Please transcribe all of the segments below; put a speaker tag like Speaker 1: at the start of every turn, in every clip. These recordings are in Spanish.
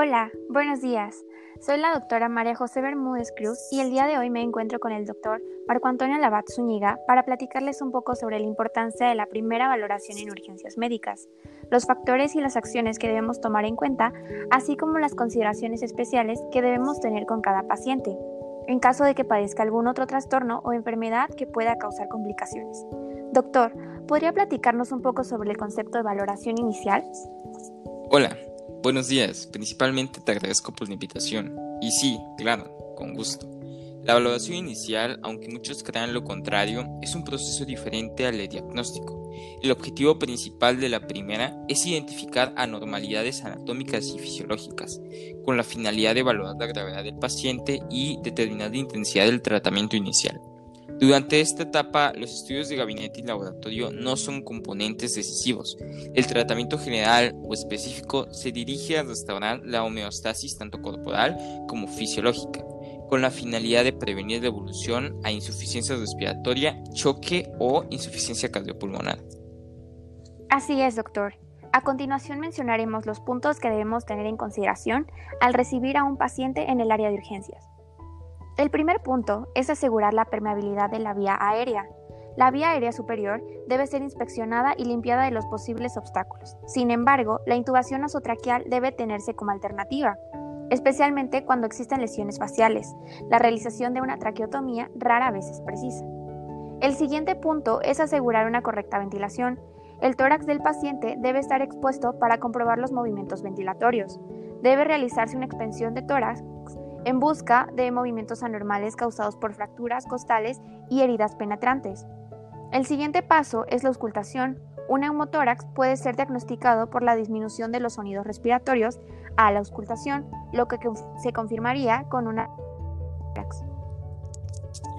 Speaker 1: Hola, buenos días. Soy la doctora María José Bermúdez Cruz y el día de hoy me encuentro con el doctor Marco Antonio Labat Zúñiga para platicarles un poco sobre la importancia de la primera valoración en urgencias médicas, los factores y las acciones que debemos tomar en cuenta, así como las consideraciones especiales que debemos tener con cada paciente, en caso de que padezca algún otro trastorno o enfermedad que pueda causar complicaciones. Doctor, ¿podría platicarnos un poco sobre el concepto de valoración inicial?
Speaker 2: Hola, Buenos días, principalmente te agradezco por la invitación. Y sí, claro, con gusto. La evaluación inicial, aunque muchos crean lo contrario, es un proceso diferente al de diagnóstico. El objetivo principal de la primera es identificar anormalidades anatómicas y fisiológicas, con la finalidad de evaluar la gravedad del paciente y determinar la intensidad del tratamiento inicial. Durante esta etapa, los estudios de gabinete y laboratorio no son componentes decisivos. El tratamiento general o específico se dirige a restaurar la homeostasis tanto corporal como fisiológica, con la finalidad de prevenir la evolución a insuficiencia respiratoria, choque o insuficiencia cardiopulmonar.
Speaker 1: Así es, doctor. A continuación mencionaremos los puntos que debemos tener en consideración al recibir a un paciente en el área de urgencias. El primer punto es asegurar la permeabilidad de la vía aérea. La vía aérea superior debe ser inspeccionada y limpiada de los posibles obstáculos. Sin embargo, la intubación nasotraqueal debe tenerse como alternativa, especialmente cuando existen lesiones faciales. La realización de una traqueotomía rara vez es precisa. El siguiente punto es asegurar una correcta ventilación. El tórax del paciente debe estar expuesto para comprobar los movimientos ventilatorios. Debe realizarse una expansión de tórax en busca de movimientos anormales causados por fracturas costales y heridas penetrantes. El siguiente paso es la auscultación. Un neumotórax puede ser diagnosticado por la disminución de los sonidos respiratorios a la auscultación, lo que se confirmaría con una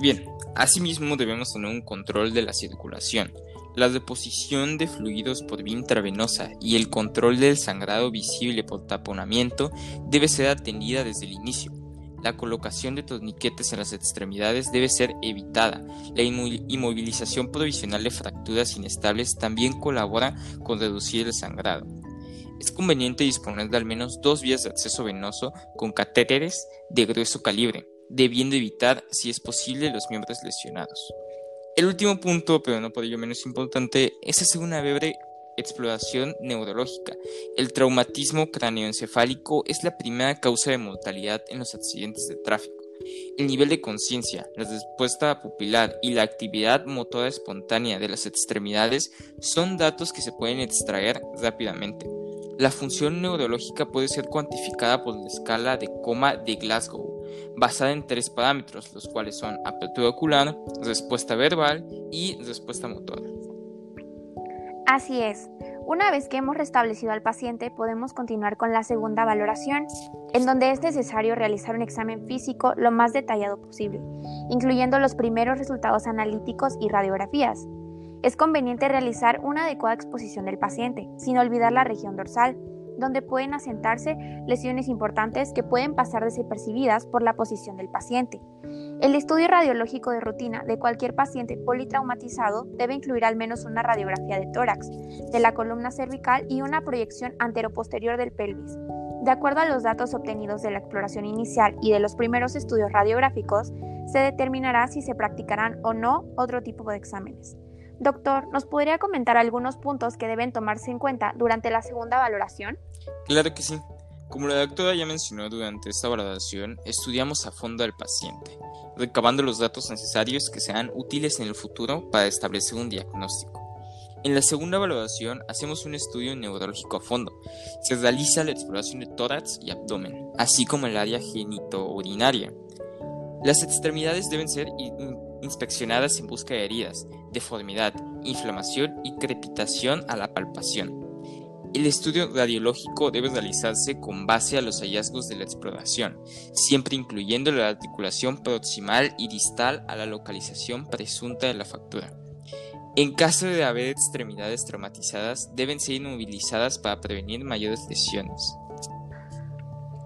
Speaker 2: Bien, asimismo debemos tener un control de la circulación, la deposición de fluidos por vía intravenosa y el control del sangrado visible por taponamiento debe ser atendida desde el inicio. La colocación de torniquetes en las extremidades debe ser evitada. La inmovilización provisional de fracturas inestables también colabora con reducir el sangrado. Es conveniente disponer de al menos dos vías de acceso venoso con catéteres de grueso calibre, debiendo evitar, si es posible, los miembros lesionados. El último punto, pero no por ello menos importante, es hacer una breve exploración neurológica. El traumatismo cráneoencefálico es la primera causa de mortalidad en los accidentes de tráfico. El nivel de conciencia, la respuesta pupilar y la actividad motora espontánea de las extremidades son datos que se pueden extraer rápidamente. La función neurológica puede ser cuantificada por la escala de coma de Glasgow, basada en tres parámetros, los cuales son apertura ocular, respuesta verbal y respuesta motora.
Speaker 1: Así es. Una vez que hemos restablecido al paciente, podemos continuar con la segunda valoración, en donde es necesario realizar un examen físico lo más detallado posible, incluyendo los primeros resultados analíticos y radiografías. Es conveniente realizar una adecuada exposición del paciente, sin olvidar la región dorsal, donde pueden asentarse lesiones importantes que pueden pasar desapercibidas por la posición del paciente. El estudio radiológico de rutina de cualquier paciente politraumatizado debe incluir al menos una radiografía de tórax, de la columna cervical y una proyección anteroposterior del pelvis. De acuerdo a los datos obtenidos de la exploración inicial y de los primeros estudios radiográficos, se determinará si se practicarán o no otro tipo de exámenes. Doctor, ¿nos podría comentar algunos puntos que deben tomarse en cuenta durante la segunda valoración?
Speaker 2: Claro que sí. Como la doctora ya mencionó durante esta valoración, estudiamos a fondo al paciente, recabando los datos necesarios que sean útiles en el futuro para establecer un diagnóstico. En la segunda valoración hacemos un estudio neurológico a fondo. Se realiza la exploración de tórax y abdomen, así como el área genitourinaria. Las extremidades deben ser inspeccionadas en busca de heridas, deformidad, inflamación y crepitación a la palpación. El estudio radiológico debe realizarse con base a los hallazgos de la exploración, siempre incluyendo la articulación proximal y distal a la localización presunta de la fractura. En caso de haber extremidades traumatizadas, deben ser inmovilizadas para prevenir mayores lesiones.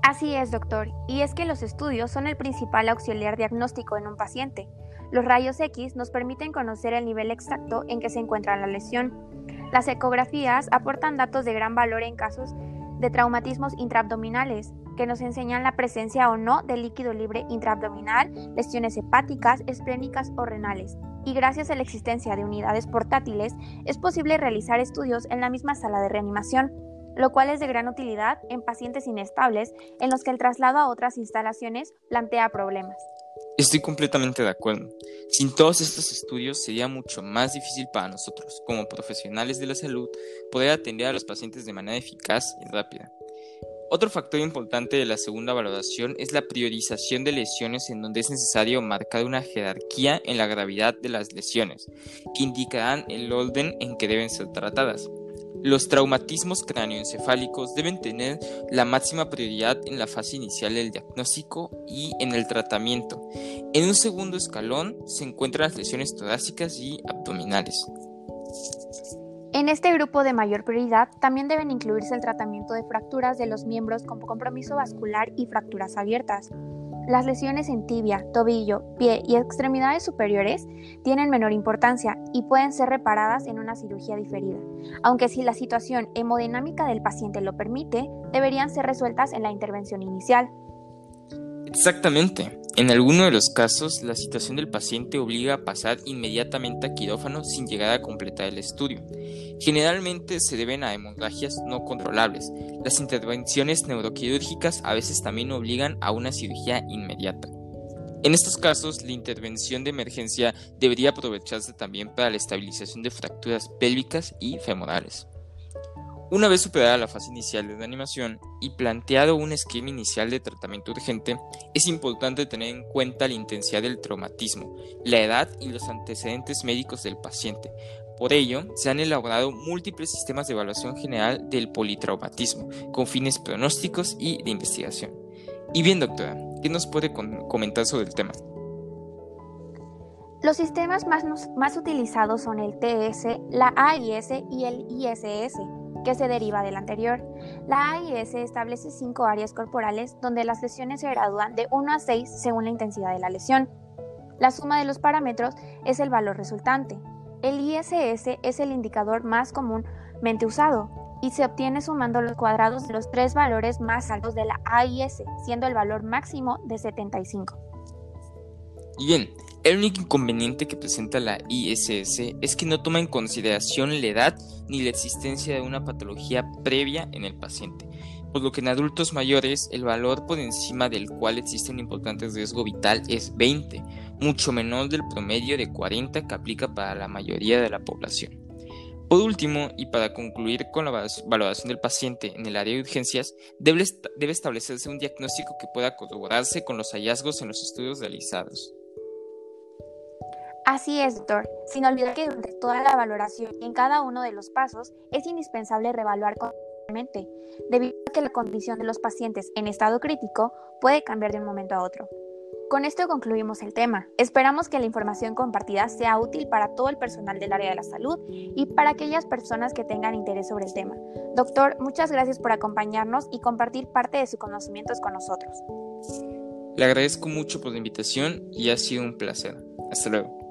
Speaker 1: Así es, doctor, y es que los estudios son el principal auxiliar diagnóstico en un paciente. Los rayos X nos permiten conocer el nivel exacto en que se encuentra la lesión. Las ecografías aportan datos de gran valor en casos de traumatismos intraabdominales, que nos enseñan la presencia o no de líquido libre intraabdominal, lesiones hepáticas, esplénicas o renales. Y gracias a la existencia de unidades portátiles, es posible realizar estudios en la misma sala de reanimación, lo cual es de gran utilidad en pacientes inestables en los que el traslado a otras instalaciones plantea problemas.
Speaker 2: Estoy completamente de acuerdo. Sin todos estos estudios sería mucho más difícil para nosotros, como profesionales de la salud, poder atender a los pacientes de manera eficaz y rápida. Otro factor importante de la segunda valoración es la priorización de lesiones en donde es necesario marcar una jerarquía en la gravedad de las lesiones, que indicarán el orden en que deben ser tratadas. Los traumatismos cráneoencefálicos deben tener la máxima prioridad en la fase inicial del diagnóstico y en el tratamiento. En un segundo escalón se encuentran las lesiones torácicas y abdominales.
Speaker 1: En este grupo de mayor prioridad también deben incluirse el tratamiento de fracturas de los miembros con compromiso vascular y fracturas abiertas. Las lesiones en tibia, tobillo, pie y extremidades superiores tienen menor importancia y pueden ser reparadas en una cirugía diferida, aunque si la situación hemodinámica del paciente lo permite, deberían ser resueltas en la intervención inicial.
Speaker 2: Exactamente. En alguno de los casos, la situación del paciente obliga a pasar inmediatamente a quirófano sin llegar a completar el estudio. Generalmente se deben a hemorragias no controlables. Las intervenciones neuroquirúrgicas a veces también obligan a una cirugía inmediata. En estos casos, la intervención de emergencia debería aprovecharse también para la estabilización de fracturas pélvicas y femorales. Una vez superada la fase inicial de reanimación y planteado un esquema inicial de tratamiento urgente, es importante tener en cuenta la intensidad del traumatismo, la edad y los antecedentes médicos del paciente. Por ello, se han elaborado múltiples sistemas de evaluación general del politraumatismo, con fines pronósticos y de investigación. Y bien, doctora, ¿qué nos puede comentar sobre el tema?
Speaker 1: Los sistemas más, más utilizados son el TS, la AIS y el ISS que se deriva del anterior. La AIS establece cinco áreas corporales donde las lesiones se gradúan de 1 a 6 según la intensidad de la lesión. La suma de los parámetros es el valor resultante. El ISS es el indicador más comúnmente usado y se obtiene sumando los cuadrados de los tres valores más altos de la AIS, siendo el valor máximo de 75.
Speaker 2: Y bien, el único inconveniente que presenta la ISS es que no toma en consideración la edad ni la existencia de una patología previa en el paciente, por lo que en adultos mayores el valor por encima del cual existe un importante riesgo vital es 20, mucho menor del promedio de 40 que aplica para la mayoría de la población. Por último, y para concluir con la valoración del paciente en el área de urgencias, debe, establecerse un diagnóstico que pueda corroborarse con los hallazgos en los estudios realizados.
Speaker 1: Así es, doctor, sin olvidar que durante toda la valoración y en cada uno de los pasos es indispensable reevaluar constantemente, debido a que la condición de los pacientes en estado crítico puede cambiar de un momento a otro. Con esto concluimos el tema. Esperamos que la información compartida sea útil para todo el personal del área de la salud y para aquellas personas que tengan interés sobre el tema. Doctor, muchas gracias por acompañarnos y compartir parte de sus conocimientos con nosotros.
Speaker 2: Le agradezco mucho por la invitación y ha sido un placer. Hasta luego.